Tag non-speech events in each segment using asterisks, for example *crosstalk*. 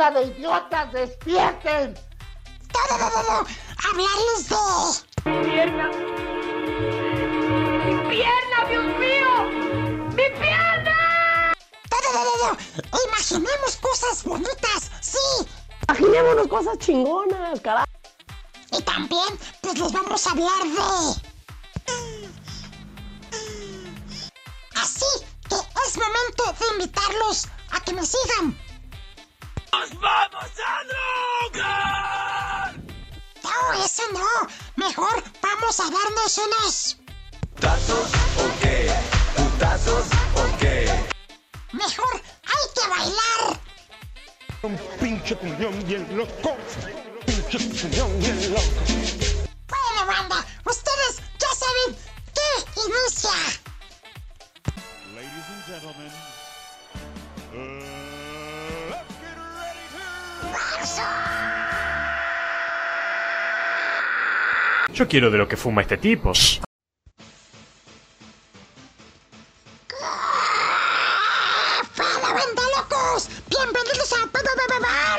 ¡Bola de idiotas, despierten! ¡No, no, no, no! ¡Hablarles de... ¡Pierna! ¡Mi pierna, Dios mío! ¡Mi pierna! ¡No, no, no, no! ¡Imaginemos cosas bonitas! ¡Sí! Imaginémonos cosas chingonas, carajo. Y también, pues les vamos a hablar de... Así que es momento de invitarlos a que me sigan. ¡Nos vamos a drogar! No, eso no. Mejor vamos a darnos unos... ¿Putazos o qué? ¿Putazos o qué? Mejor hay que bailar. Un pinche cuñón bien loco. Pinche cuñón bien loco. Bueno, banda, ustedes ya saben qué inicia. Ladies and gentlemen, Yo quiero de lo que fuma este tipo. ¡Hola, banda locos! Bienvenidos a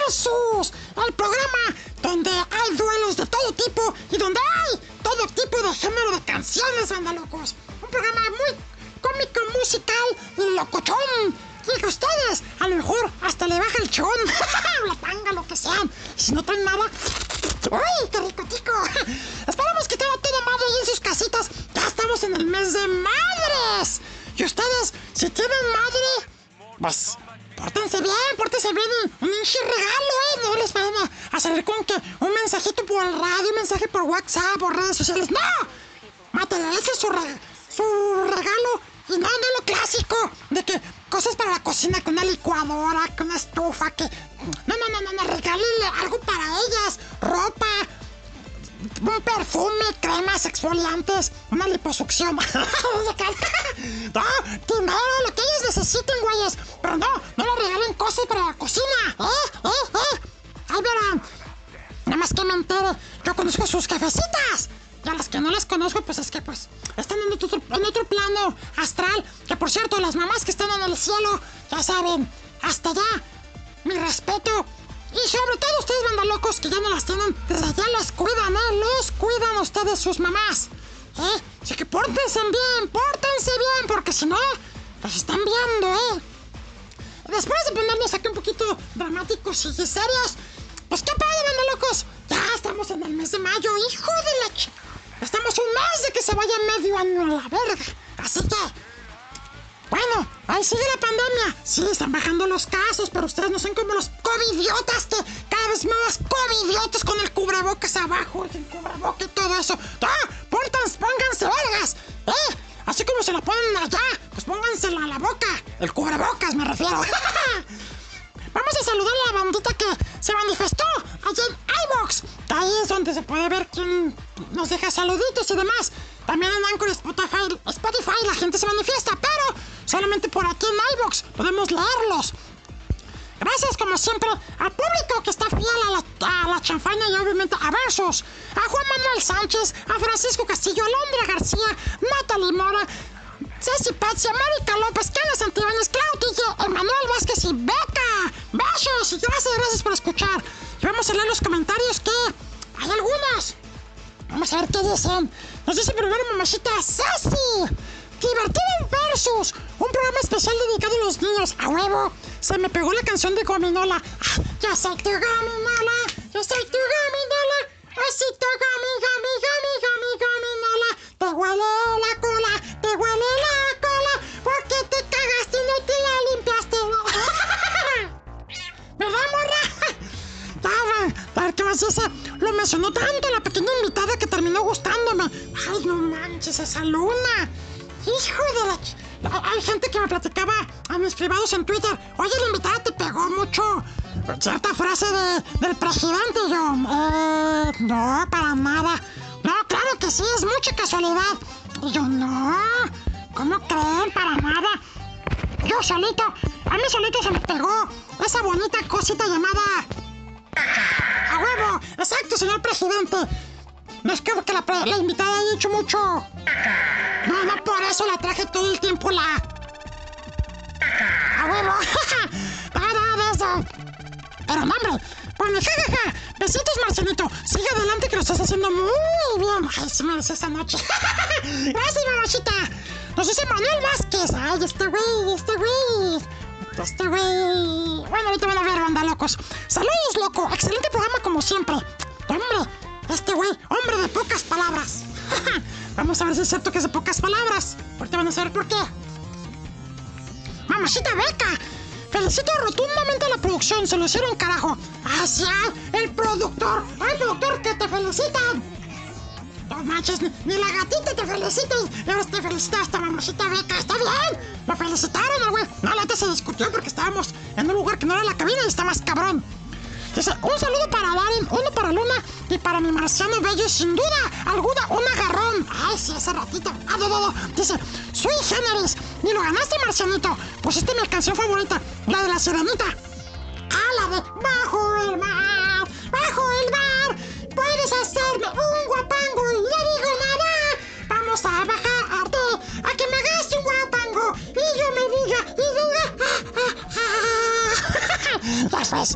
Versus, el programa donde hay duelos de todo tipo y donde hay todo tipo de género de canciones, banda locos. Un programa muy cómico, musical y locochón. Que ustedes, a lo mejor, hasta le baja el chón, *laughs* la tanga, lo que sean. Y si no traen nada, ¡Uy, qué rico, tico! *laughs* Esperamos que tengan todo madre en sus casitas. Ya estamos en el mes de madres. Y ustedes, si tienen madre, pues pórtense bien, pórtense bien. Un regalo, ¿eh? No les van a hacer con que un mensajito por el radio, un mensaje por WhatsApp, por redes sociales. ¡No! Materialicen su, re- su regalo. Y no, no lo clásico. De que cosas para la cocina, con una licuadora, con una estufa, que... No, no, no, no, no, regálenle algo para ellas. Ropa, un perfume, cremas exfoliantes, una liposucción. *laughs* no, dinero, lo que ellos necesiten, güeyes. Pero no, no le regalen cosas para la cocina. ¿Eh? ¿Eh? ¿Eh? Ahí verán. Nada más que me entere, yo conozco sus jefecitas. Y a las que no las conozco, pues es que pues están en otro, en otro plano astral. Que por cierto, las mamás que están en el cielo, ya saben, hasta allá, mi respeto. Y sobre todo ustedes, locos que ya no las tienen, desde allá los cuidan, ¿eh? Los cuidan ustedes sus mamás. ¿Eh? Así que pórtense bien, pórtense bien, porque si no, los están viendo, ¿eh? Después de ponernos aquí un poquito dramáticos y serios, pues qué padre, banda locos. Ya estamos en el mes de mayo, hijo de la ch... Estamos un mes de que se vaya medio año a la verga. Así que, bueno, ahí sigue la pandemia. Sí, están bajando los casos, pero ustedes no son como los covidiotas que cada vez más covidiotas con el cubrebocas abajo, el cubrebocas y todo eso. ¡Ah! ¡Pónganse, pónganse vergas! ¿Eh? Así como se lo ponen allá, pues pónganselo a la boca. El cubrebocas, me refiero. *laughs* Vamos a saludar a la bandita que se manifestó allá en iBox. Ahí es donde se puede ver quién nos deja saluditos y demás. También en Anchor Spotify, Spotify la gente se manifiesta, pero solamente por aquí en iBox podemos leerlos. Gracias, como siempre, al público que está fiel a la, a la y obviamente a Versus. A Juan Manuel Sánchez, a Francisco Castillo, a Londra García, Natalie Mora, Ceci Patsy, Mónica López, Kenia Santibáñez, Gracias, gracias por escuchar. Y vamos a leer los comentarios que hay algunos. Vamos a ver qué dicen. Nos dice primero mamacita Ceci. Divertido en Versus. Un programa especial dedicado a los niños. A huevo. Se me pegó la canción de Gominola. Ah, Yo soy tu Gominola. Yo soy tu Gominola. Así tu Gomi, Ya, a ver qué más dice. Lo mencionó tanto la pequeña invitada que terminó gustándome. Ay, no manches, esa luna. Hijo de la... Hay gente que me platicaba a mis privados en Twitter. Oye, la invitada te pegó mucho. Cierta frase de, del presidente. Y yo, eh, no, para nada. No, claro que sí, es mucha casualidad. Y yo, no, ¿cómo creen? Para nada. Yo solito, a mí solito se me pegó esa bonita cosita llamada... ¡A huevo! ¡Exacto, señor presidente! No es que, que la, la invitada haya dicho mucho. No, no por eso la traje todo el tiempo la... ¡A huevo! ¡Nada de eso! Pero no, hombre. Bueno, *laughs* jajaja. Besitos, Marcelito. Sigue adelante que lo estás haciendo muy bien. Ay, sí me esa noche. *laughs* Gracias, mamachita. Nos dice Manuel Vázquez. Ay, este güey, este güey. Este güey. Bueno, ahorita van a ver, banda locos. Saludos, loco. Excelente programa como siempre. Hombre, este güey, hombre de pocas palabras. *laughs* Vamos a ver si es cierto que es de pocas palabras. Ahorita van a saber por qué. Mamacita Beca. Felicito rotundamente a la producción, se lo hicieron carajo. Hacia el productor. ¡Ay, productor, que te felicitan! No manches, ni, la gatita te felicita. Ahora te felicita esta mamacita Beca. ¡Está bien! Lo felicitaron güey. No, la neta se discutió porque estábamos en un lugar que no era la cabina y está más cabrón. Dice, un saludo para Darren, uno para Luna y para mi marciano bello sin duda alguna un agarrón. Ay, sí, ese ratito. Ah, no, no. Dice, soy generis. Ni lo ganaste, marcianito. Pusiste mi canción favorita, la de la sirenita. Ah, la de Bajo el mar, bajo el mar. Puedes hacerme un Vamos a bajarte a que me hagas un guapango y yo me diga y diga. Ah, ah, ah. *laughs* Sabes.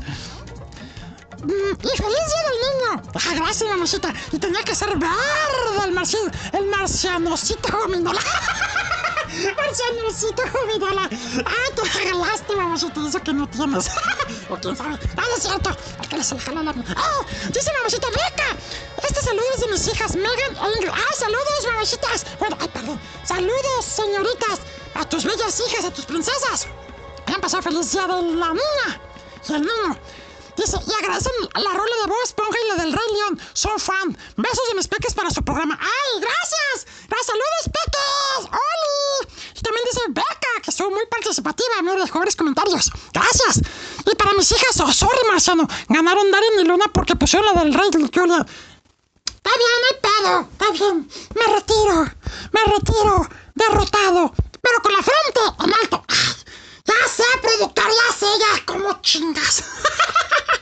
Mm, ¡Y feliz día del niño! ¡Ah, gracias, mamacita! Y tenía que ser verde el marciano, el marcianocito gominola. *laughs* marcianocito gominola. ¡Ah, te regalaste, mamacita! Eso que no tienes. *laughs* o quién sabe. ¡Ah, no es cierto! ¿A qué le se le jaló la... ¡Ah! Dice mamacita, ¡Beca! Este saludo es de mis hijas, Megan e Ingrid. ¡Ah, saludos, mamacitas! Bueno, ay, perdón. ¡Saludos, señoritas! A tus bellas hijas, a tus princesas. Han pasado feliz de la niña y el niño. Dice, y agradecen la rola de Bob Esponja y la del Rey León. Son fan. Besos de mis peques para su programa. ¡Ay, gracias! ¡Gracias, saludos, peques! ¡Oli! Y también dice Beca, que soy muy participativa. Me dejó varios comentarios. ¡Gracias! Y para mis hijas, oh, sorry, Marciano. Ganaron Darren y Luna porque pusieron la del Rey Julia. Está bien, no hay pedo. Está bien. Me retiro. Me retiro. Derrotado. Pero con la frente en alto. ¡Ay! Ya sé, productor, ya sé, ya como chingas. *laughs*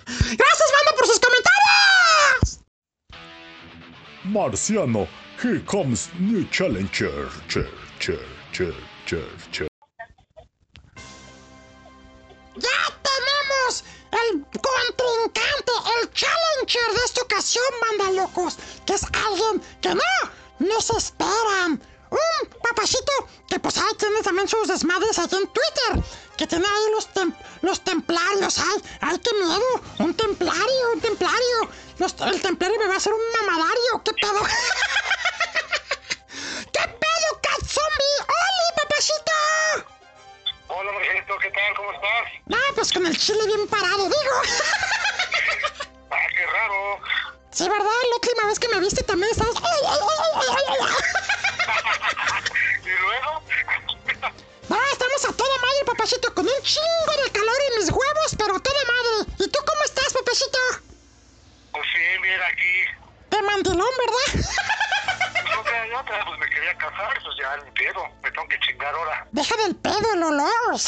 Gracias, banda, por sus comentarios. Marciano, here comes new challenger. Chair, chair, chair, chair, chair. Ya tenemos el contrincante, el challenger de esta ocasión, banda locos, que es alguien que no nos esperan. Papacito que pues ahí tiene también sus desmadres allí en Twitter. Que tiene ahí los, tem- los templarios. ¡Ay, ay, qué miedo! Un templario, un templario. Los- el templario me va a hacer un mamadario. ¿Qué pedo? *laughs* ¿Qué pedo, Cat Zombie? ¡Oli, papacito! Hola, Marcelito, ¿qué tal? ¿Cómo estás? Ah, pues con el chile bien parado, digo. Ah, qué raro. Sí, ¿verdad? La última vez que me viste también estabas... ¡Ay, ay, ay, ay, ay, ay! Estamos a toda madre, papacito, con un chingo de calor en mis huevos, pero toda madre. ¿Y tú cómo estás, papacito? Pues sí, mira aquí. De mandilón, ¿verdad? Pues no otra, pues me quería casar, pues ya ni pedo. Me tengo que chingar ahora. Deja del pedo, el olor. es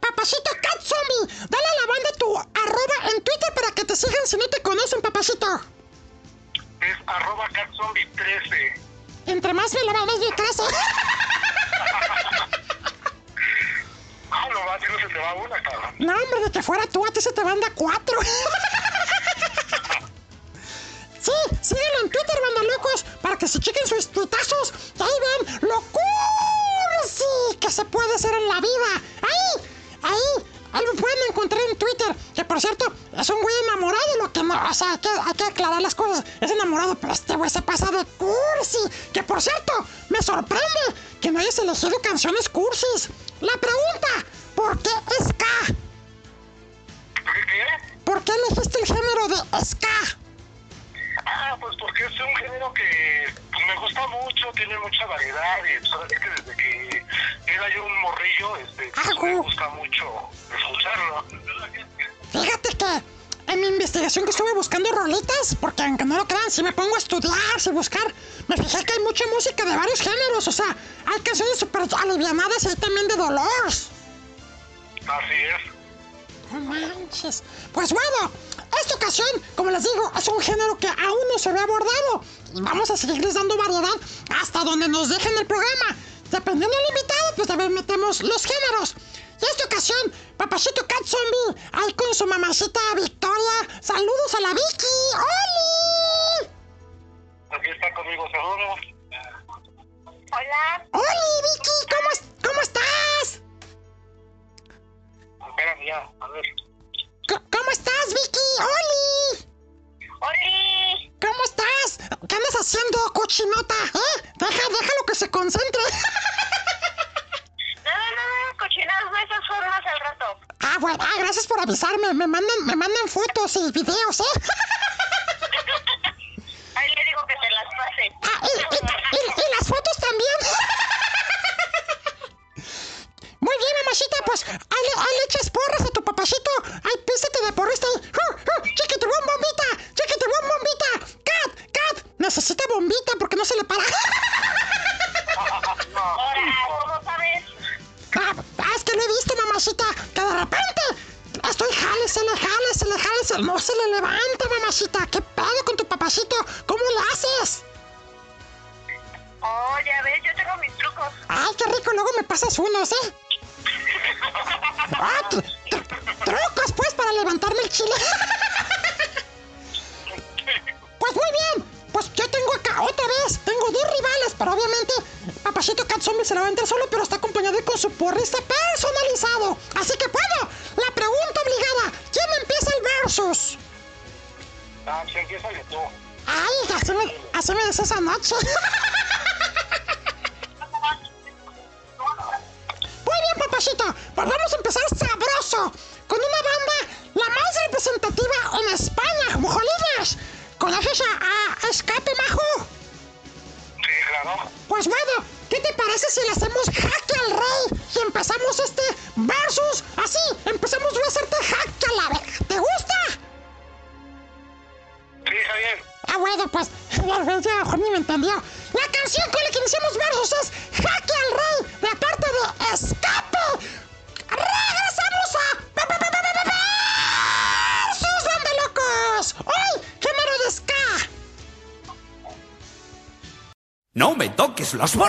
papacito Cat Zombie. Dale a la banda tu arroba en Twitter para que te sigan si no te conocen, papacito. Es arroba catzombie13. Entre más me la van más me crece. Ah, no si no se te va una, cabrón. No, hombre, de que fuera tú, a ti se te van a cuatro. sí, síguelo en Twitter, banda locos, para que se chequen sus tuitazos. Y ahí ven lo cursi que se puede hacer en la vida. Ahí, ahí, lo pueden encontrar en Twitter. Que por cierto, es un güey enamorado, lo que no, o sea, hay que, hay que aclarar las cosas. Es enamorado, pero este güey se pasa de cursi. Que por cierto, me sorprende que no hayas elegido canciones cursis. La pregunta, ¿por qué ska? ¿Por qué qué? ¿Por qué elegiste el género de ska? Ah, pues porque es un género que pues, me gusta mucho, tiene mucha variedad y pues ahora sí que desde que era yo un morrillo, este, pues, Ajú. me gusta mucho escucharlo. Fíjate que en mi investigación que estuve buscando rolitas, porque aunque no lo crean, si me pongo a estudiar, si buscar, me fijé que hay mucha música de varios géneros, o sea, hay canciones súper alivianadas y hay también de dolor. Así es. No manches. Pues bueno, esta ocasión, como les digo, es un género que aún no se había abordado. Y vamos a seguirles dando variedad hasta donde nos dejen el programa. Dependiendo del invitado, pues también metemos los géneros. Y esta ocasión, papachito Cat Zombie, ahí con su mamacita Victoria. Saludos a la Vicky. ¡Oli! Aquí está conmigo, saludos. Hola. ¡Oli, Vicky! ¿Cómo, cómo estás? Espérame ya, a ver. ¿Cómo estás, Vicky? ¡Oli! Oli. ¿Cómo estás? ¿Qué andas haciendo, cochinota? ¿Eh? Deja, déjalo que se concentre. Nada, nada, cochinadas de esas formas al rato. Ah, bueno, ah, gracias por avisarme. Me mandan, me mandan fotos y videos, ¿eh? *laughs* Ahí le digo que te las pase. Ah, y, y- y- y las fotos también. *laughs* Bien, mamacita, pues ahí le, ahí le echas porras a tu papachito. Ay, písate de porrista. ¡Uh, uh! ¡Chiquitibum, bombita! ¡Chiquitibum, bombita! ¡Cat, cat! Necesita bombita porque no se le para. Ahora, ¿cómo sabes? *laughs* Ah, ah, es que lo he visto, mamacita, que de repente estoy jale, se le jale, se le jale, se- no se le levanta, mamacita. ¿Qué pedo con tu papacito? ¿Cómo le haces? Oh, ya ves, yo tengo mis trucos. Ay, qué rico, luego me pasas unos, ¿eh? Ah, tr- tr- trucos, pues, para levantarme el chile. Pues muy bien, pues yo tengo acá otra vez, tengo dos rivales, pero obviamente Papachito Cat Zombie se la va a entrar solo, pero está acompañado con su porrista personalizado. Así que puedo, la pregunta obligada, ¿quién empieza el versus? Ah, empieza tú. Ay, así me, así me decías anoche. *laughs* me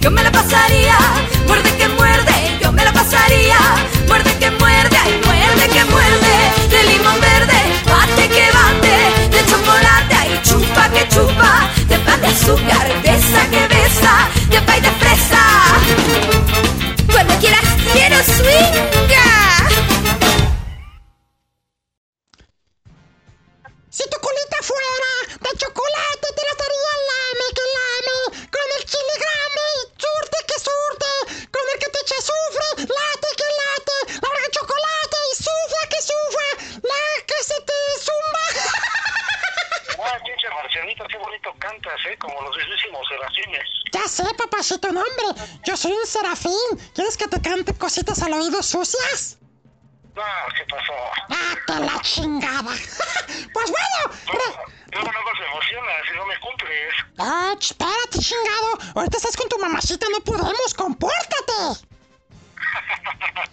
yo me la pasaría, muerde que muerde, yo me la pasaría, muerde que muerde, ay, muerde que muerde, de limón verde, bate que bate, de chocolate, ay, chupa que chupa, de pan de azúcar. se pasó. ¡Vate la chingada! *laughs* pues bueno. Luego, luego no se emociona si no me cumples. ¡Ah, espérate, chingado! Ahorita estás con tu mamacita, no podemos, compórtate. *laughs*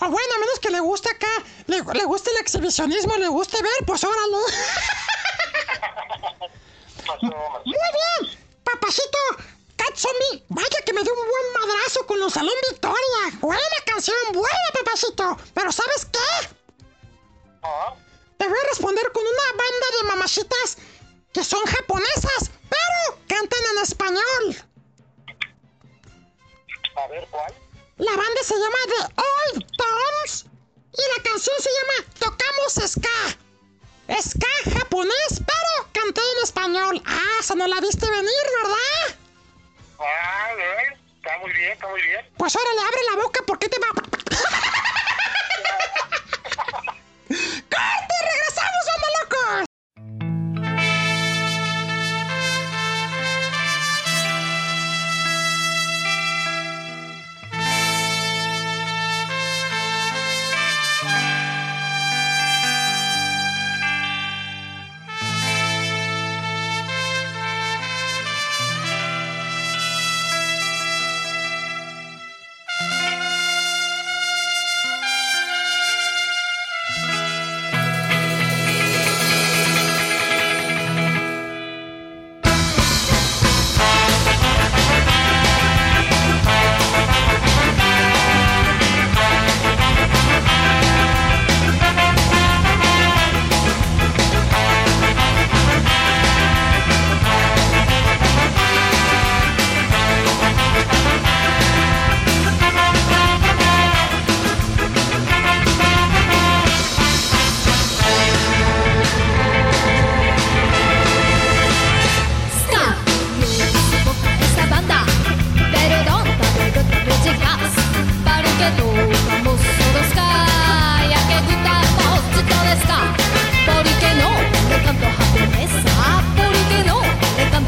Ah, oh, bueno, a menos que le guste acá, le, le guste el exhibicionismo, le guste ver, pues órale. *laughs* Muy bien, papacito, Zombie, vaya que me dio un buen madrazo con los Salón Victoria. Buena canción, buena, papacito. Pero ¿sabes qué? ¿Ah? Te voy a responder con una banda de mamachitas que son japonesas, pero cantan en español. A ver, ¿cuál? La banda se llama The Old Toms y la canción se llama Tocamos Ska. Ska japonés, pero canté en español. Ah, esa no la viste venir, ¿verdad? Ah, ¿eh? Está muy bien, está muy bien. Pues órale, abre la boca porque te va. *laughs* ¡Corte! ¡Regresamos! ですか？ポリケのレカントハトです。あポリケのレカ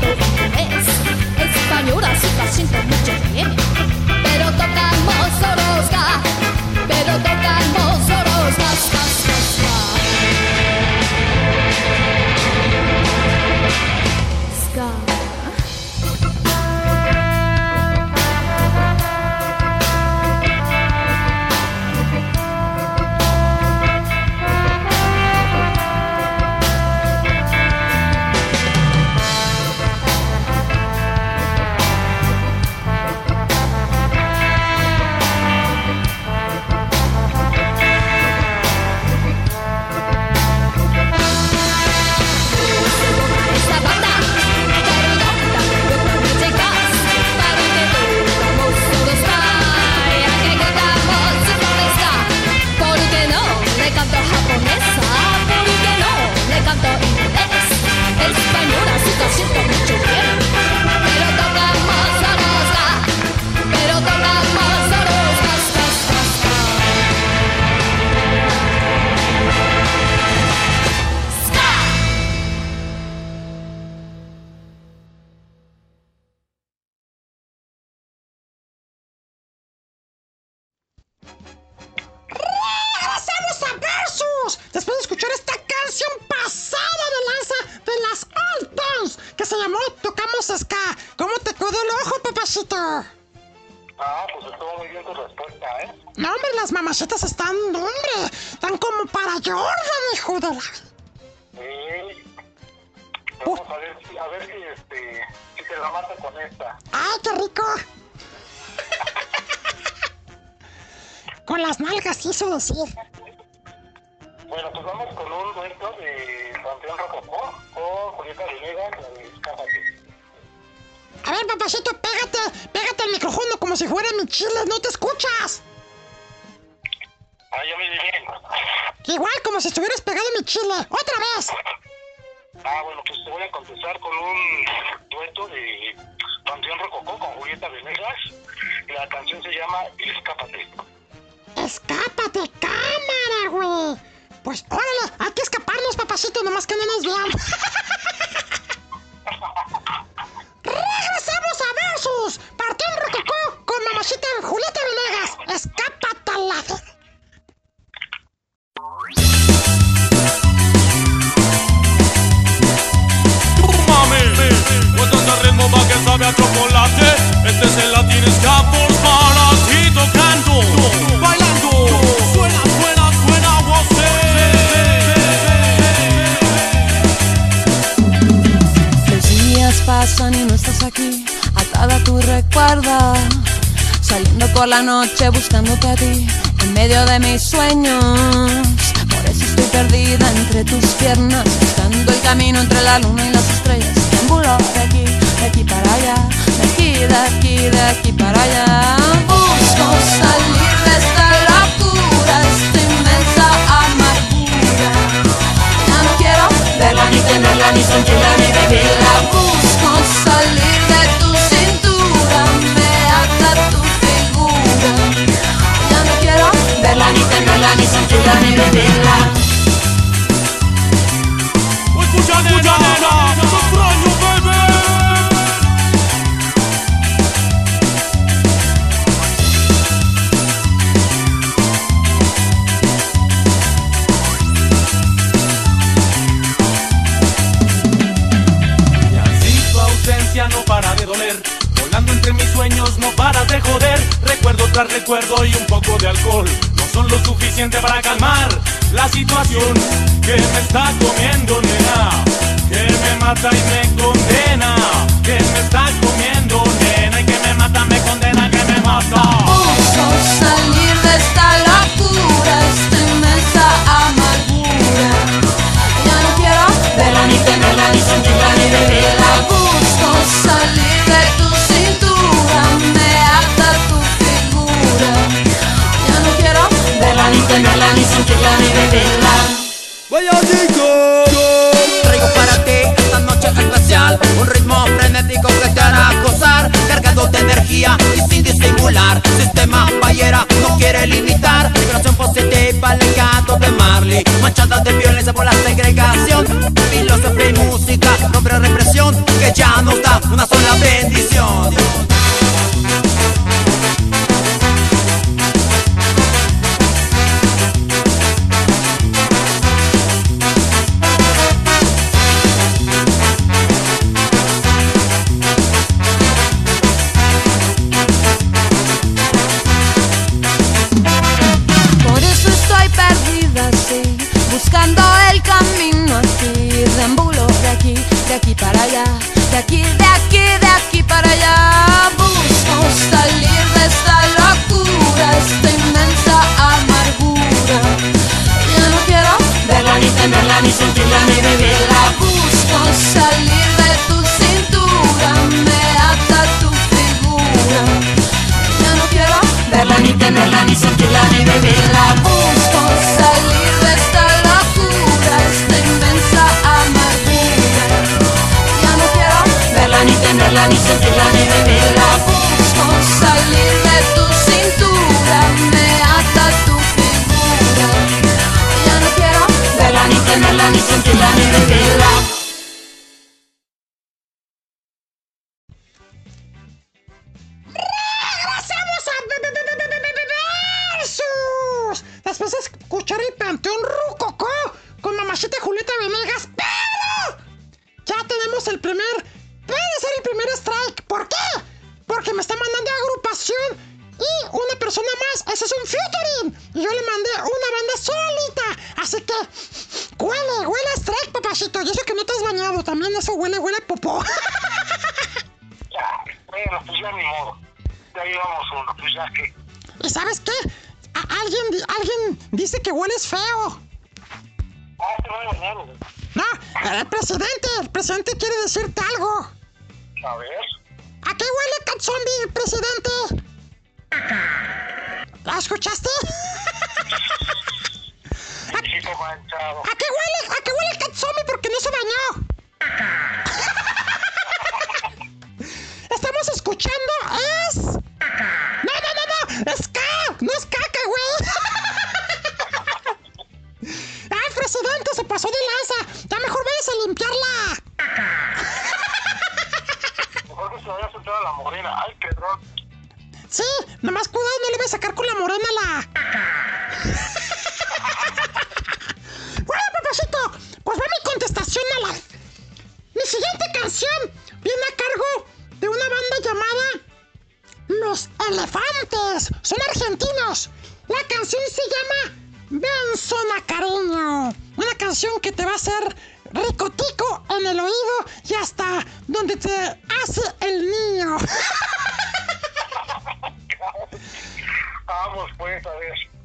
mata y limitar Liberación positiva, legado de Marley. Manchada de violencia por la segregación. Filosofía y música, nombre represión Que ya nos da una sola bendición. esta vez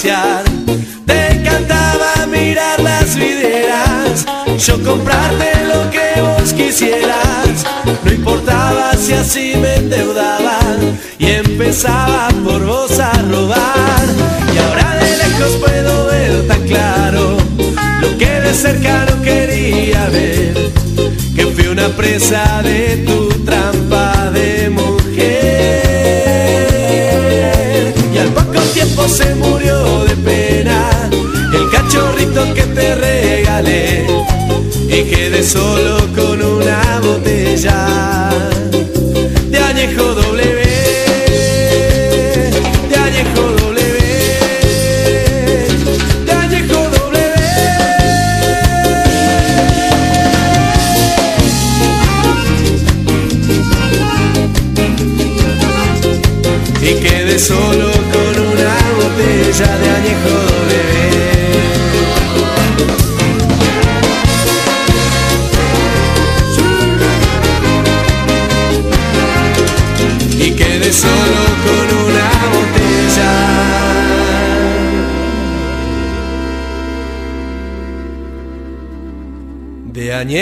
Te encantaba mirar las vidrieras, yo comprarte lo que vos quisieras. No importaba si así me endeudaban y empezaba por vos a robar. Y ahora de lejos puedo ver tan claro lo que de cerca no quería ver, que fui una presa de tu sol.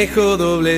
reflejo doble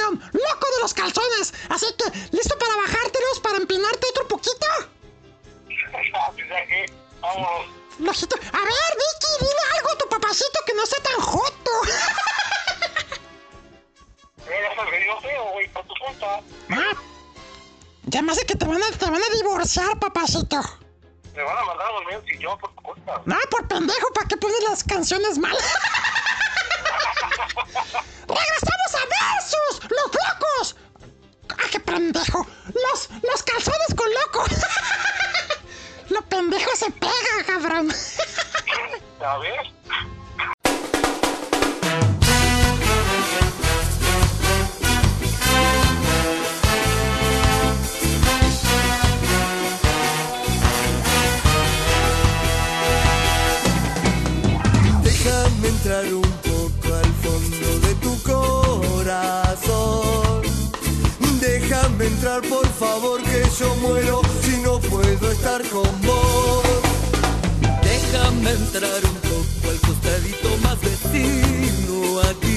loco de los calzones. Así que, ¿listo para bajártelos, para empinarte otro poquito? *laughs* Vamos. A ver, Vicky, dile algo a tu papacito que no sea tan joto. *laughs* Eh, ah, ya más de que te van, a, te van a divorciar, papacito. Me van a mandar a dormir si yo por tu. No, ah, por pendejo, ¿para qué pones las canciones mal? *laughs* ¡Regresamos a Versus! ¡Los locos! ¡Ah, qué pendejo! ¡Los, los calzones con loco! *laughs* ¡Lo pendejo se pega, cabrón! *laughs* a ver. entrar Déjame entrar, por favor, que yo muero si no puedo estar con vos. Déjame entrar un poco al costadito más vecino aquí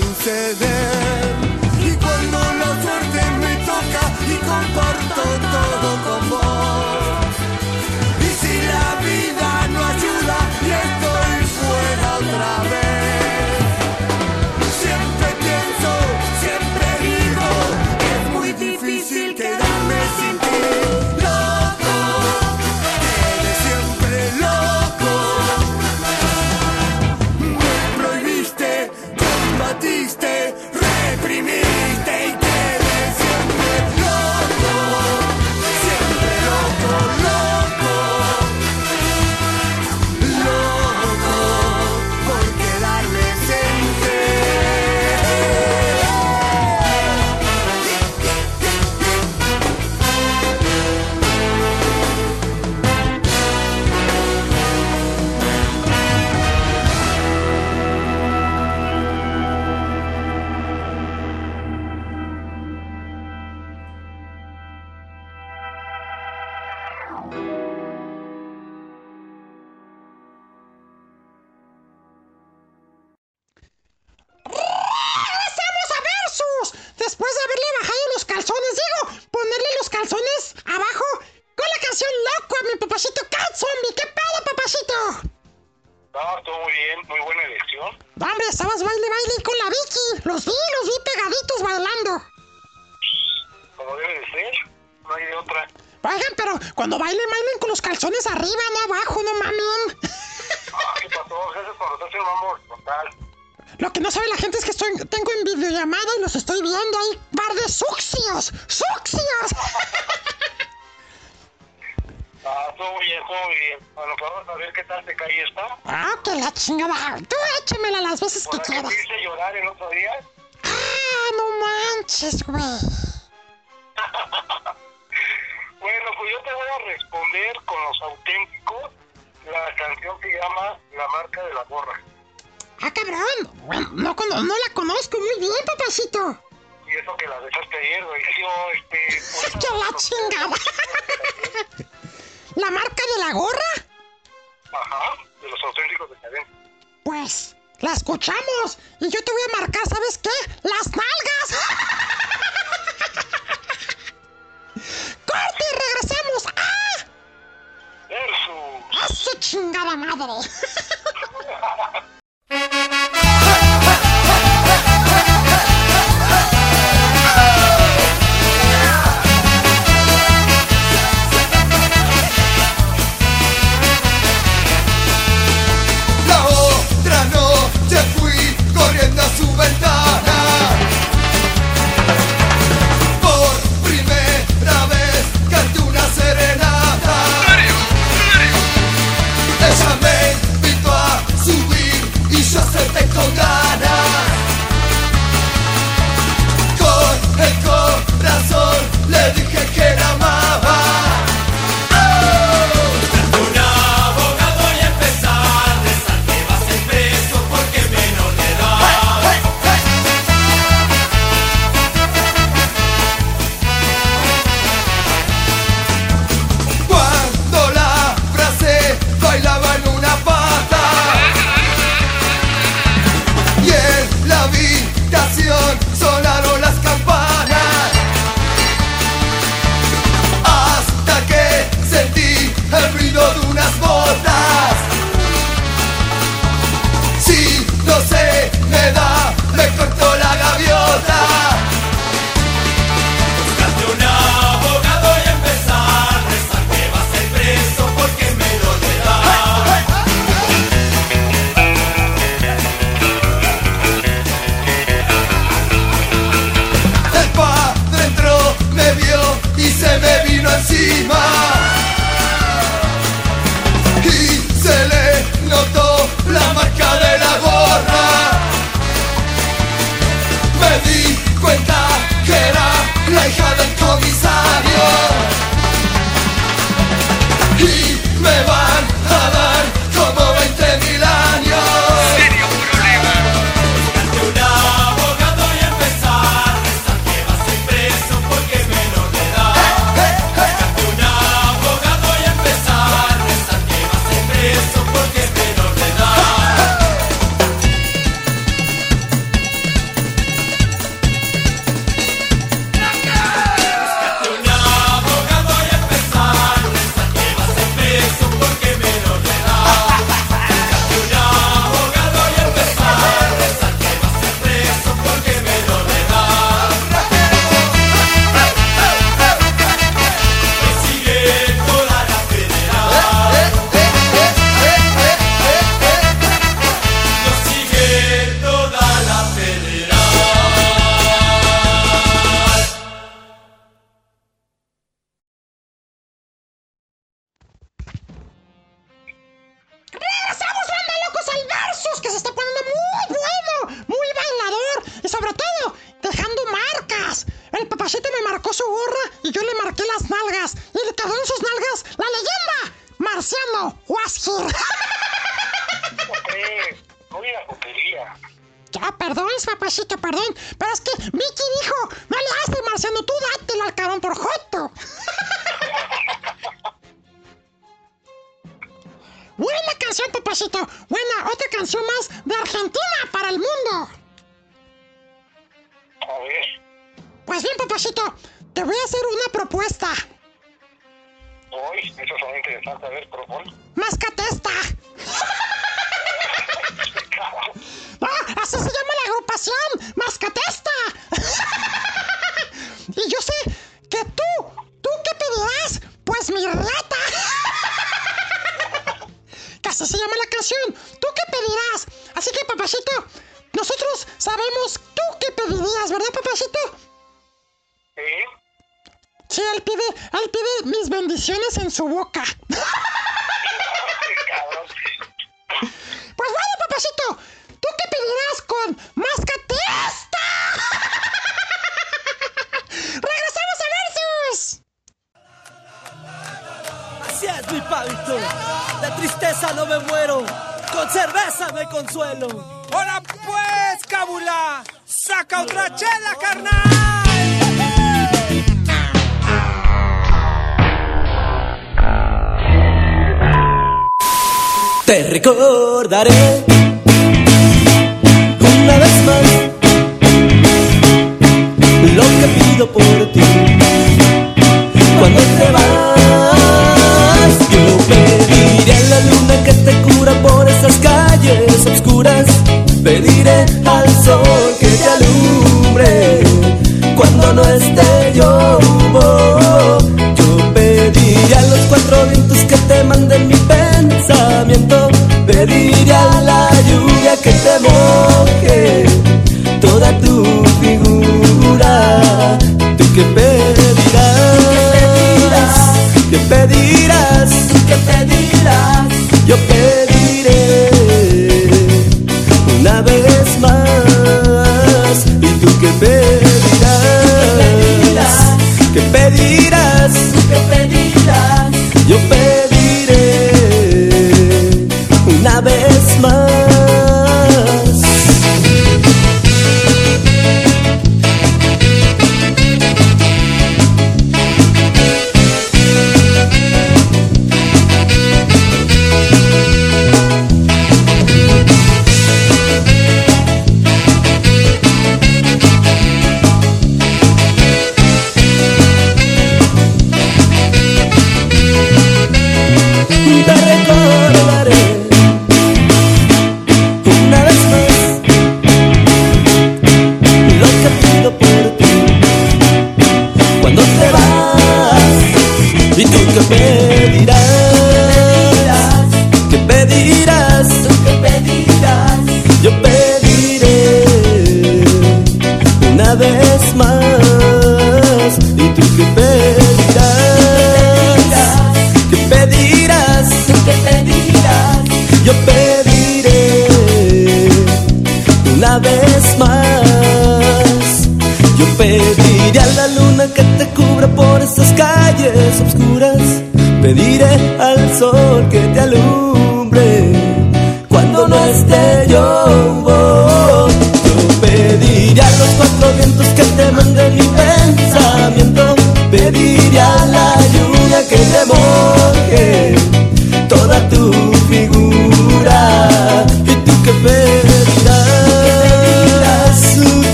suceder. Y cuando la suerte me toca y comparto todo.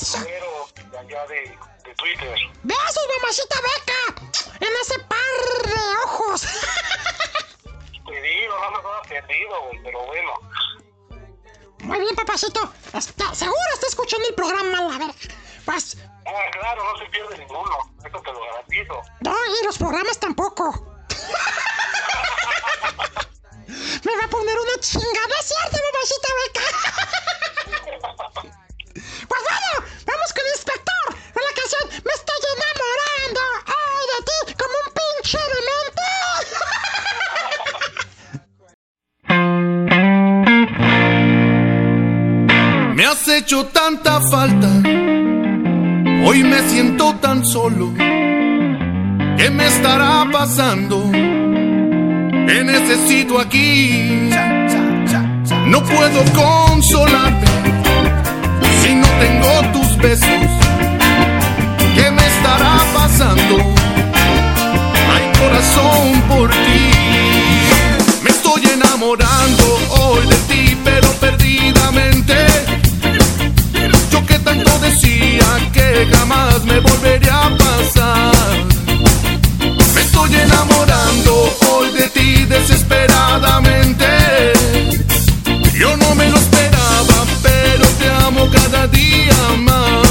¡Besos! De allá de, de Twitter. Mamacita Beca! En ese par de ojos. Perdido, no me perdido, pero bueno. Muy bien, papacito. Está, seguro está escuchando el programa, la verga. Pues. Ah, claro, no se pierde ninguno. Eso te lo garantizo. No, y los programas tampoco. *laughs* Me va a poner una chingada, ¿cierto, mamacita Beca? Tanta falta, hoy me siento tan solo. ¿Qué me estará pasando? Te necesito aquí. No puedo consolarme si no tengo tus besos. ¿Qué me estará pasando? Hay corazón por ti. Me estoy enamorando hoy de ti, pero perdidamente. Tanto decía que jamás me volvería a pasar. Me estoy enamorando hoy de ti desesperadamente. Yo no me lo esperaba, pero te amo cada día más.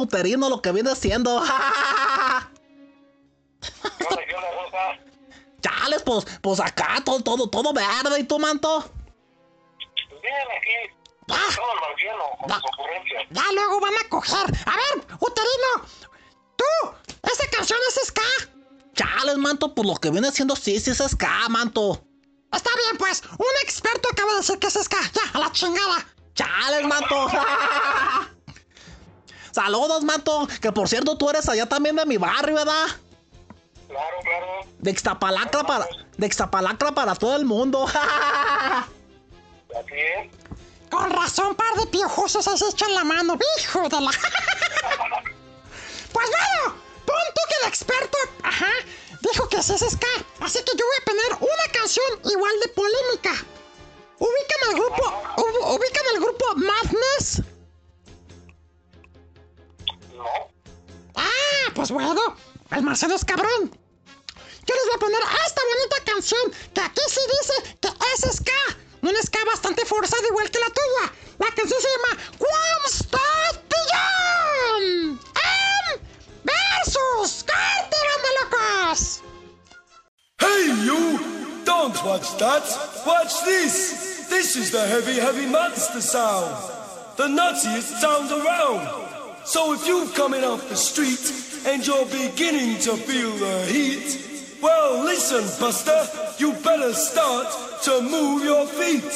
El uterino, lo que viene siendo. *laughs* Chales, pues, pues acá todo, todo, todo verde. ¿Y tú, Manto? Bien, aquí. Todo el marciano, con. Ya luego van a coger. A ver, uterino. Tú, esa canción es ska. Chales, Manto, pues lo que viene siendo sí, sí es ska, Manto. Está bien, pues. Un experto acaba de decir que es ska. Ya, a la chingada. Chales, Manto. Saludos, Manto. Que por cierto, tú eres allá también de mi barrio, ¿verdad? Claro, claro. De Ixtapalacra para, de Ixtapalacra para todo el mundo. *laughs* Así es. Con razón, par de piojosos se echan la mano. Hijo de la. *laughs* pues bueno, pon tú que el experto. Ajá. Dijo que sí es ska. Así que yo voy a poner una canción igual de polémica. ¿Ubican el grupo. ub- ¿Ubican el grupo Madness? Ah, pues bueno. El Marcelo cabrón. Yo les voy a poner esta bonita canción que aquí sí dice que es ska. Un ska bastante forzado igual que la tuya. La canción se llama One Stop. M versus Corte Banda Locos. Hey, you! Don't watch that! Watch this! This is the heavy, heavy monster sound! The nuttiest sound around! So if you're coming off the street and you're beginning to feel the heat, well, listen, Buster, you better start to move your feet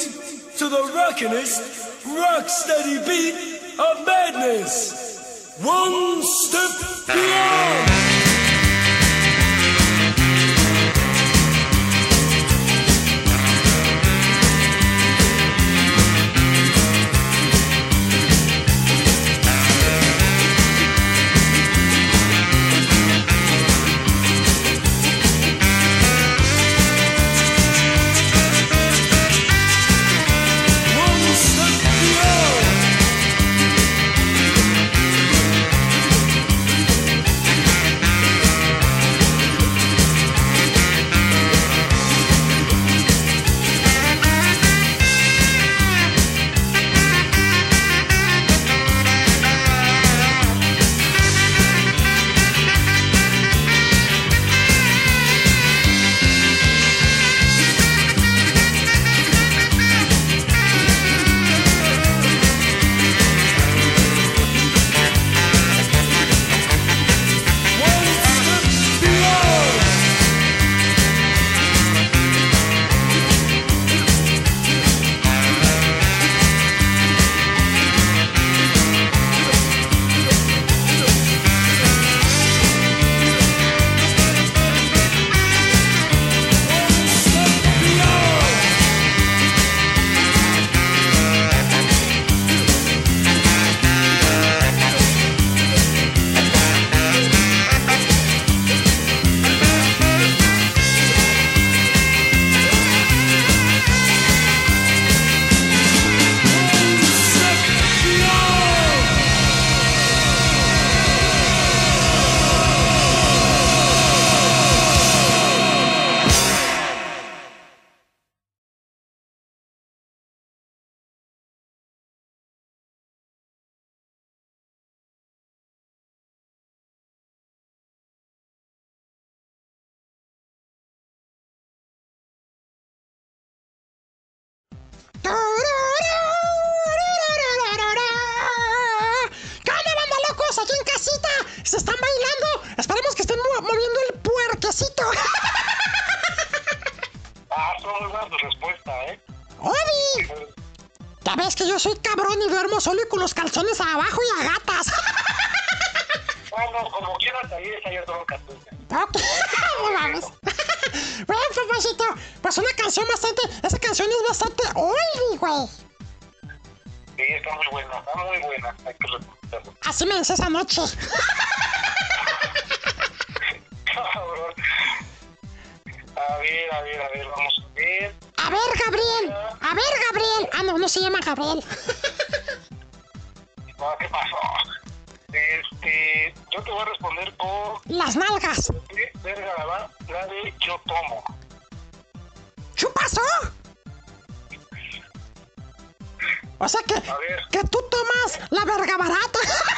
to the rockinest, rock steady beat of madness! One step beyond! noche. A ver, a ver, a ver, vamos a ver. A ver, Gabriel. A ver, Gabriel. Ah, no, no se llama Gabriel. ¿qué pasó? Este, yo te voy a responder por... Las nalgas. Verga, la, la de yo tomo. ¿Qué pasó? O sea que, que tú tomas la verga barata. *laughs*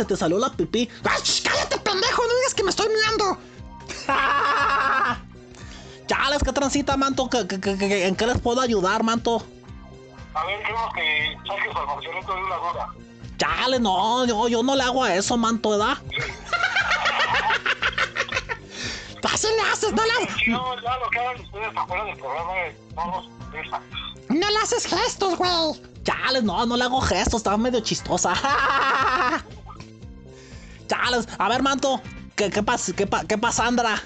se te salió la pipí. Cállate, pendejo, no digas que me estoy mirando. *laughs* Chales, que transita, manto, ¿Qué- qué- qué- qué- ¿en qué les puedo ayudar, manto? A ver, queremos que saques al Marcelito de una duda. Chale, no, yo, yo no le hago a eso, manto, ¿verdad? *laughs* Así le haces, no le, Si no, ya lo que hagan ustedes afuera del programa no le haces gestos, güey. Chales, no, no le hago gestos, estaba medio chistosa. *laughs* Chales, a ver, manto, ¿qué, qué pasa, qué, qué pasa, Sandra?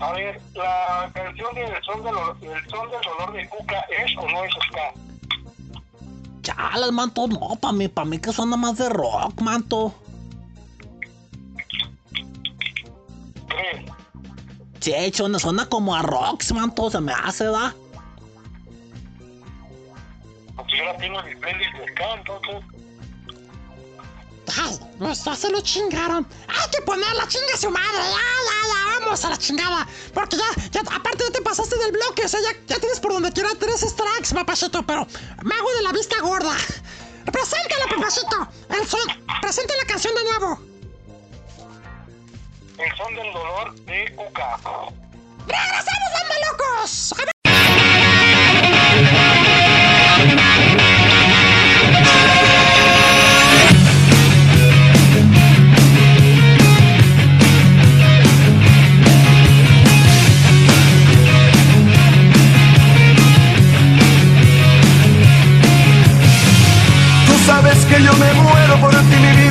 A ver, la canción del son del, el son del dolor de Cuca es o no es ska. Chales, manto, no, pa' mí, pa' mí que suena más de rock, manto. ¿Crees? Sí, suena, suena como a rock, manto, se me hace, ¿verdad? Porque yo la tengo en mi playlist de ska, entonces. Ay, ya se lo chingaron. Hay que ponerla, chinga su madre. Ya, ya, ya, vamos a la chingada. Porque ya, ya, aparte ya te pasaste del bloque. O sea, ya, ya tienes por donde quiera tres strikes, papacito. Pero me hago de la vista gorda. Preséntala, papacito. El son, presenta la canción de nuevo. El son del dolor de Cuca. ¡Regresamos, banda locos! A ver.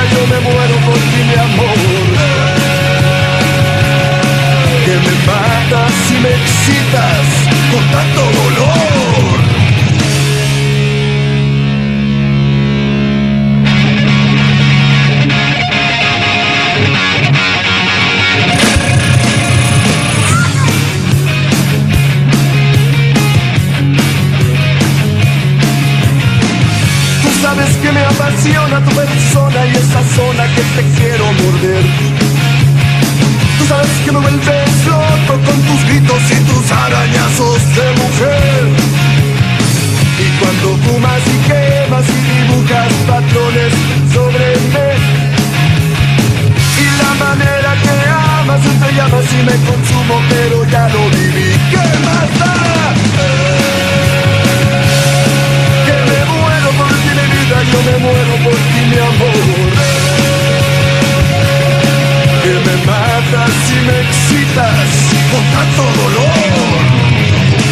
Yo me muero por ti mi amor. Que me matas y me excitas con tanto dolor. Sabes que me apasiona tu persona y esa zona que te quiero morder. Tú sabes que me vuelves loco con tus gritos y tus arañazos de mujer. Y cuando fumas y quemas y dibujas patrones sobre mí. Y la manera que amas entre llamas y me consumo, pero ya lo viví. ¿Qué más da? Me muero por ti mi amor. Que me matas y me excitas con tanto dolor.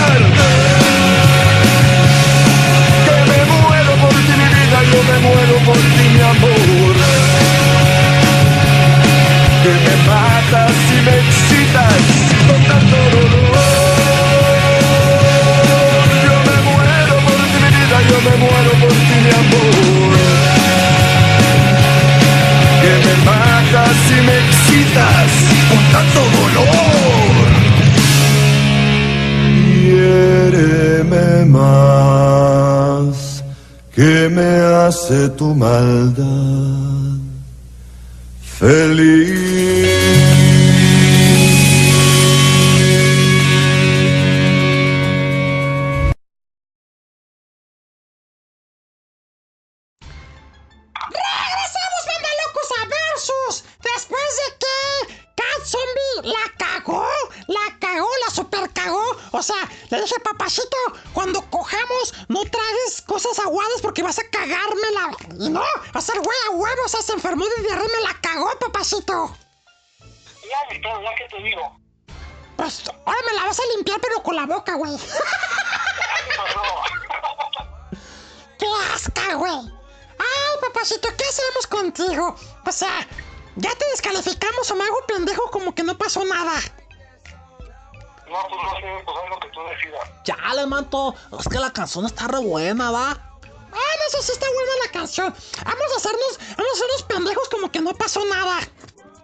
Me muero por ti mi amor. Que me matas y me excitas con tanto dolor. Yo me muero por ti mi vida, yo me muero por ti mi amor. Que me matas y me excitas con tanto dolor. Quiéreme más, que me hace tu maldad feliz. Boca, güey. *laughs* ¡Qué asca, güey! Ay, papacito, ¿qué hacemos contigo? O sea, ya te descalificamos o me hago pendejo como que no pasó nada. No, pues no sé, pues haz lo que tú decidas. Chale, manto. Es que la canción está re buena, ¿va? Ah, no sé si está buena la canción. Vamos a hacernos, vamos a hacernos pendejos como que no pasó nada.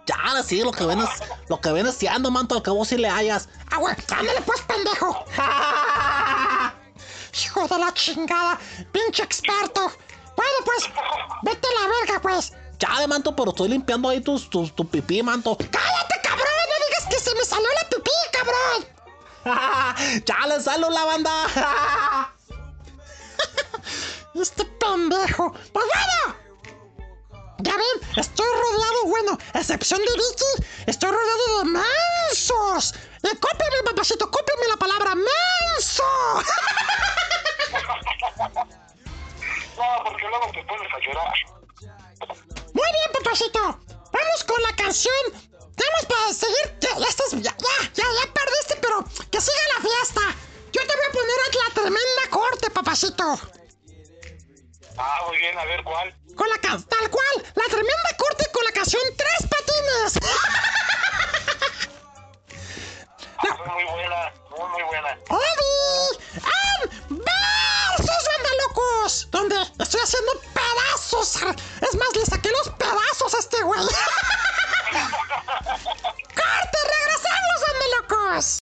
Chale, sí, lo que vienes, lo que vienes siendo, manto, al cabo si le hayas. Ah, güey, ándale pues, pendejo. *laughs* Hijo de la chingada, pinche experto. Bueno, pues, vete a la verga, pues. Chale, manto, pero estoy limpiando ahí tus, tus, tu pipí, manto. ¡Cállate, cabrón! No digas que se me salió la pipí, cabrón. *laughs* ¡Chale, salud la banda! *laughs* este pendejo. Pues bueno. Ya ven, estoy rodeado, bueno, a excepción de Vicky, estoy rodeado de mensos. Y cópiame, papacito, cópiame la palabra menso. *laughs* No, porque luego te pones a llorar. Muy bien, papacito. Vamos con la canción. Vamos para seguir. Ya, ya estás. Ya, ya, ya, ya perdiste, pero que siga la fiesta. Yo te voy a poner la tremenda corte, papacito. Ah, muy bien, a ver cuál. Con la tal cual, la tremenda corte con la canción Tres Patines. *laughs* Fue muy buena, muy, muy buena. ¡Odi! ¡En versus locos! Donde estoy haciendo pedazos. Es más, le saqué los pedazos a este güey. *laughs* ¡Corte! ¡Regresamos, locos!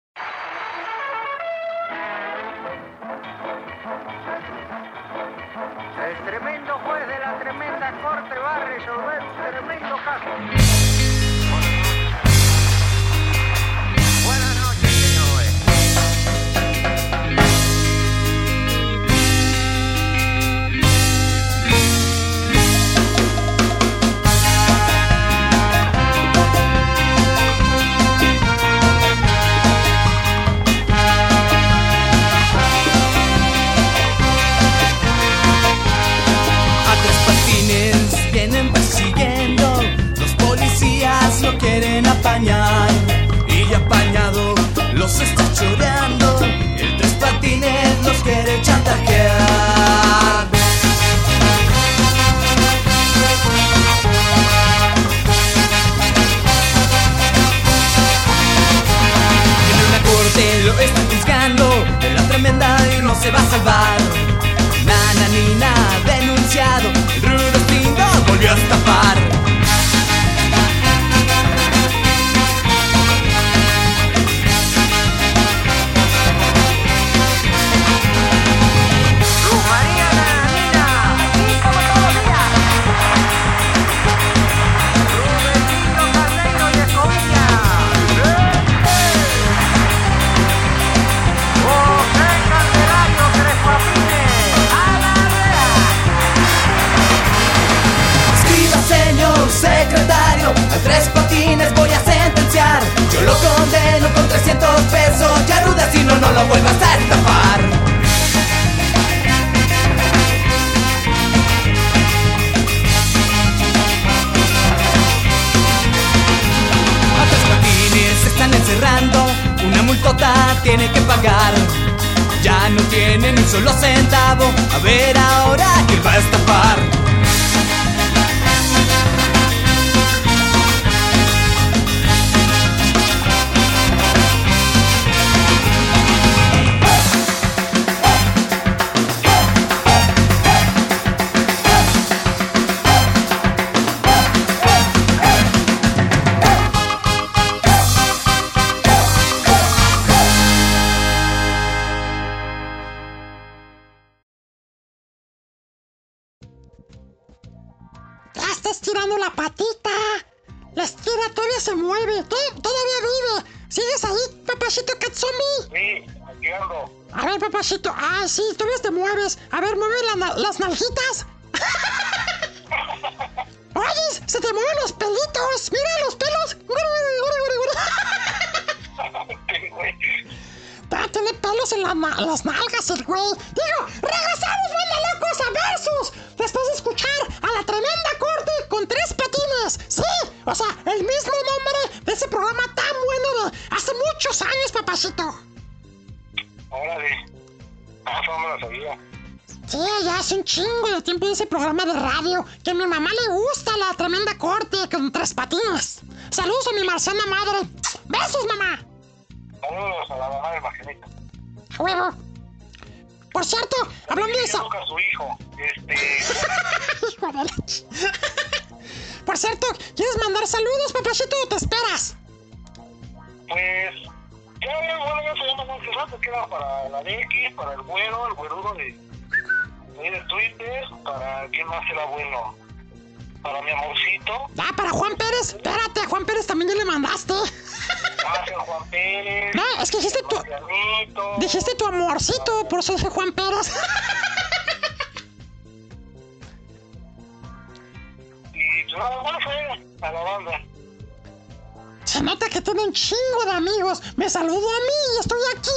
Tiene un chingo de amigos. Me saludó a mí y estoy aquí.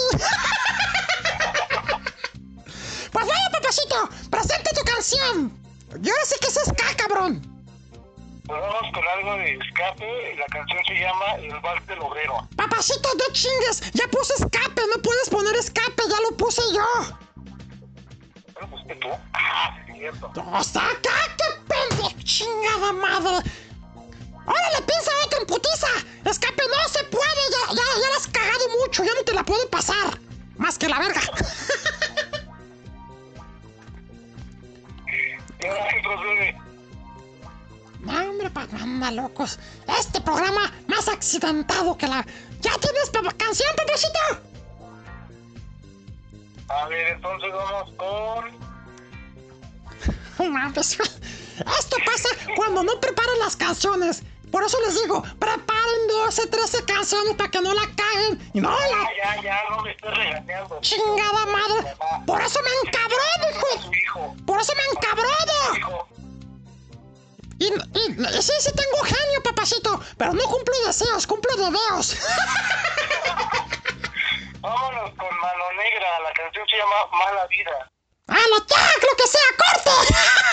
Pues vaya, papacito, presente tu canción. Y ahora sí que es ska, cabrón. Vamos con algo de escape. La canción se llama El Vals del Obrero. Papacito, no chingues. Ya puse escape, no puedes poner escape, ya lo puse yo. ¿Lo pusiste tú? Ah, cierto. Está acá, qué pendejo, chingada madre. Órale, piensa otro en putiza. Escape no se puede, ya, ya, ya la has cagado mucho, ya no te la puedo pasar. Más que la verga. No, hombre, pa, anda locos. Este programa más accidentado que la. ¿Ya tienes canción, papacito? A ver, entonces vamos con. *laughs* Esto pasa cuando no preparan las canciones. Por eso les digo, preparen 12, 13 canciones para que no la caguen. Y no la. Ya, ya, ya, no me estés regañando. Chingada madre. Por eso me encabrono, hijo. Por eso me encabrono. Y, y, sí, sí tengo genio, papacito. Pero no cumplo deseos, cumplo deseos. *laughs* Vámonos con Mano Negra. La canción se llama Mala Vida. ¡A la lo que sea, corte! *laughs*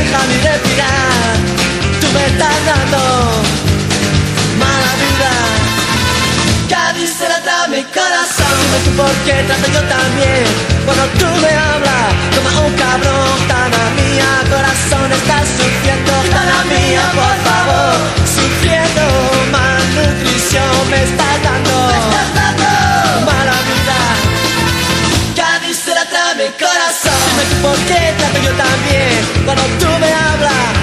deja mi respirar. Tú me estás dando mala vida. Cádiz se la mi corazón. Dime tú por qué trato yo también. Cuando tú me hablas, como un cabrón. Tana mía, corazón, estás sufriendo. Tana mía, por favor, sufriendo. Malnutrición me estás dando. Mala por qué trato yo también. Cuando tú me hablas,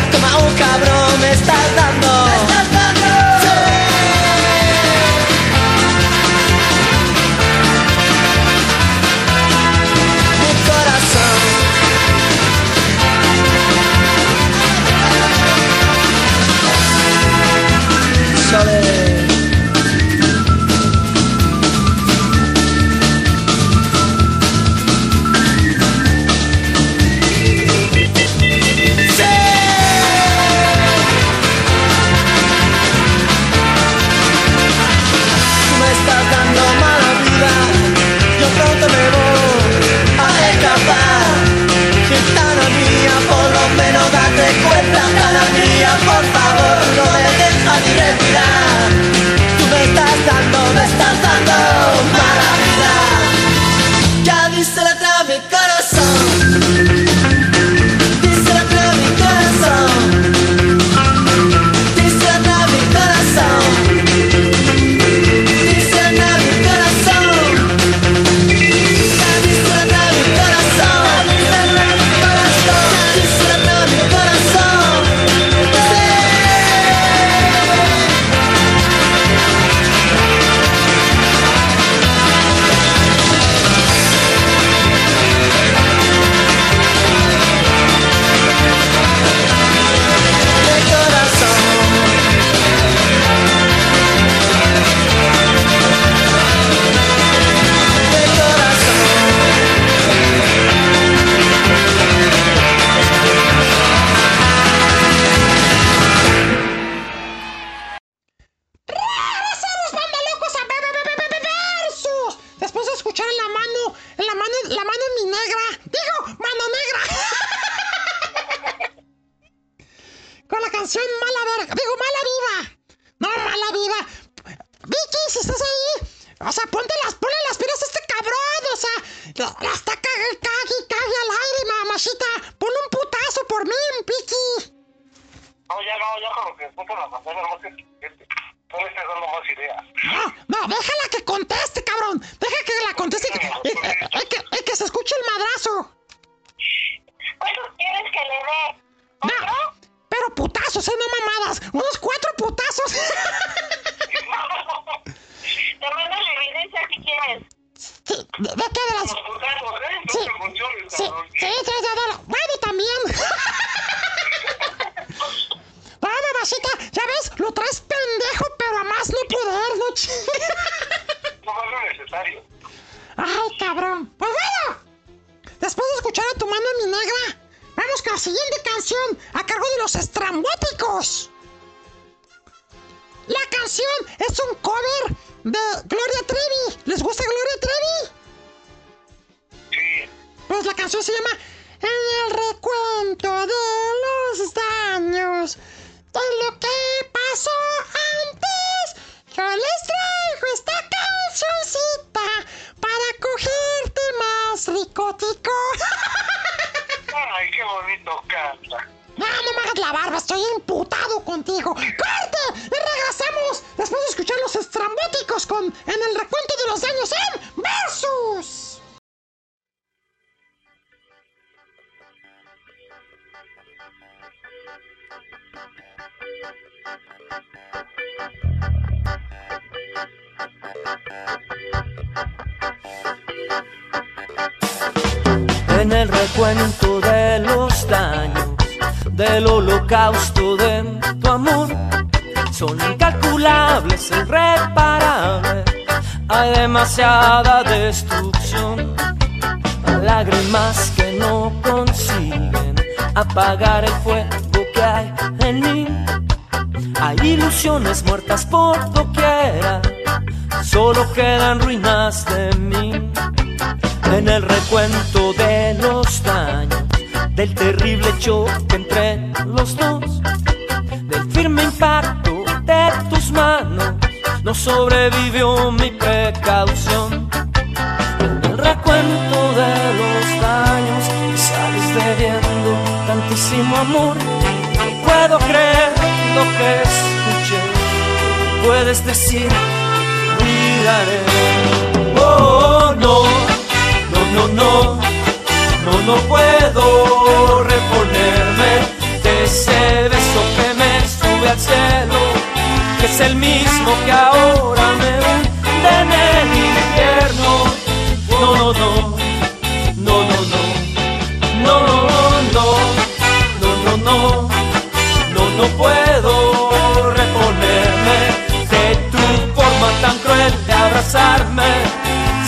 besarme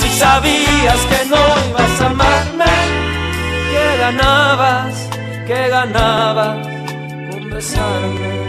si sabías que no ibas a amarme? ¿Qué ganabas? ¿Qué ganabas con besarme?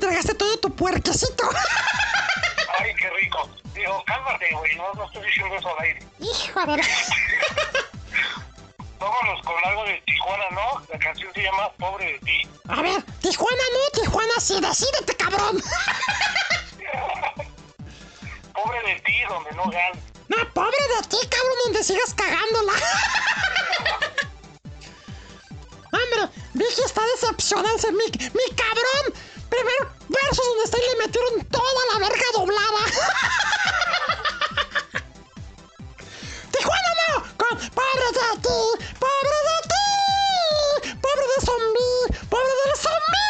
Entregaste todo tu puerquecito. Ay, qué rico. Digo, cálmate, güey, no, no estoy diciendo eso al aire. Hijo de la... *laughs* Vámonos con algo de Tijuana, ¿no? La canción se llama Pobre de ti. A ver, Tijuana no, Tijuana sí, decídete, cabrón. *laughs* Pobre de ti, donde no ganes. No, pobre de ti, cabrón, donde sigas cagándola. *laughs* Hombre, Vicky está decepcionada. Mi, mi cabrón. Primer verso donde está y le metieron toda la verga doblada. Tijuana no. Con pobre de ti, pobre de ti. Pobre de zombie, pobre del zombie.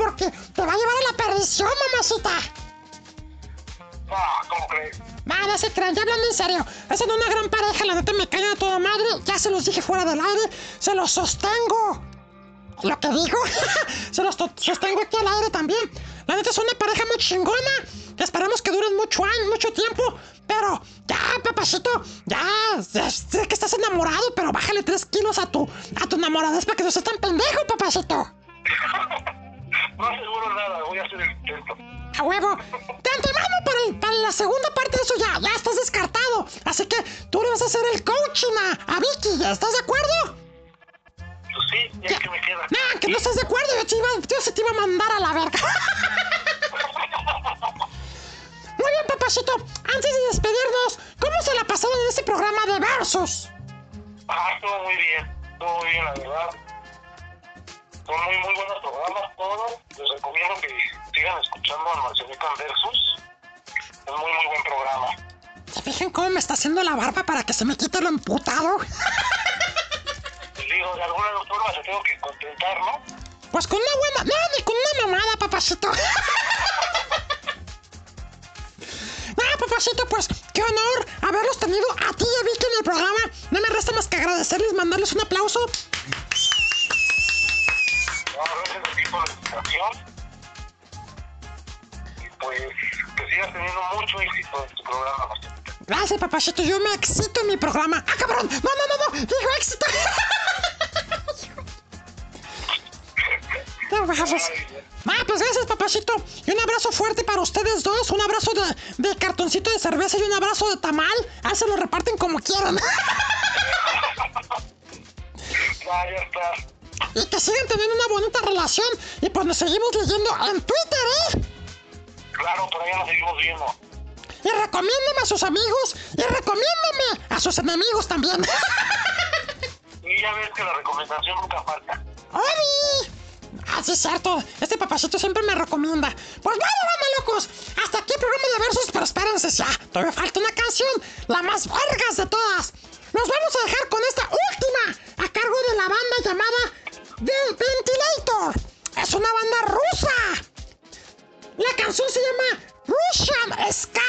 Porque te va a llevar a la perdición, mamacita. Ah, ¿cómo crees? No se crean, ya hablando en serio. Hacen una gran pareja, la neta me caen a toda madre. Ya se los dije fuera del aire, se los sostengo. Lo que digo, *laughs* se los sostengo aquí al aire también. La neta es una pareja muy chingona. Esperamos que duren mucho año, mucho tiempo. Pero ya, papacito, ya, sé que estás enamorado, pero bájale 3 kilos a tu, a tu enamorada para que no seas tan pendejo, papacito. *laughs* No aseguro nada, voy a hacer el intento. A huevo. De antemano para, el- para la segunda parte de eso ya, ya estás descartado. Así que tú le vas a hacer el coaching a, a Vicky. ¿Estás de acuerdo? Pues sí, ya que me queda. Nah, que no estás de acuerdo. Yo, te iba, yo se te iba a mandar a la verga. *laughs* Muy bien, papacito. Antes de despedirnos, ¿cómo se la pasaron en este programa de versos? Ah, estuvo muy bien, estuvo muy bien, la verdad. Son muy, muy buenos programas todos. Les recomiendo que sigan escuchando a Marcelican Versus. Es muy, muy buen programa. ¿Se fijan cómo me está haciendo la barba para que se me quite lo emputado? Les digo, de alguna forma se tengo que contentar, ¿no? Pues con una buena. No, ni con una mamada, papacito. Ah, papacito, pues qué honor haberlos tenido a ti y a Vicky en el programa. No me resta más que agradecerles, mandarles un aplauso. Y pues, que sigas teniendo mucho éxito en tu programa. Gracias, papacito. Yo me excito en mi programa. ¡Ah, cabrón! No, no, no, no. Digo éxito. *laughs* No, pues, ah, pues gracias, papacito. Y un abrazo fuerte para ustedes dos. Un abrazo de, de cartoncito de cerveza y un abrazo de tamal. Ah, se lo reparten como quieran. *laughs* Ya, ya está. Y que sigan teniendo una bonita relación. Y pues nos seguimos leyendo en Twitter, ¿eh? Claro, por allá nos seguimos viendo. Y recomiéndeme a sus amigos. Y recomiéndeme a sus enemigos también. *laughs* Y ya ves que la recomendación nunca falta. ¡Oli! Ah, sí, es cierto. Este papacito siempre me recomienda. Pues bueno, vamos, locos. Hasta aquí el programa de versos, pero espérense ya. Todavía falta una canción, la más vergas de todas. Nos vamos a dejar con esta última, a cargo de la banda llamada The Ventilator. Es una banda rusa. La canción se llama Russian Ska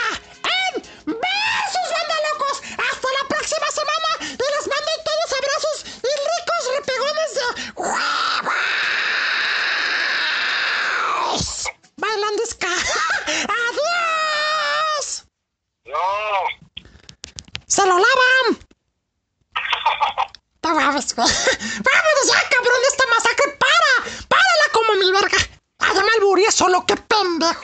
en Besos, banda locos. Hasta la próxima semana y les mando todos abrazos y ricos repegones de huevos. Bailando Ska. *laughs* ¡Adiós! No. ¡Se lo lavan! *laughs* Vámonos ya, cabrón, de esta masacre. ¡Para! ¡Párala como mi verga! Además, alburía solo, qué pendejo.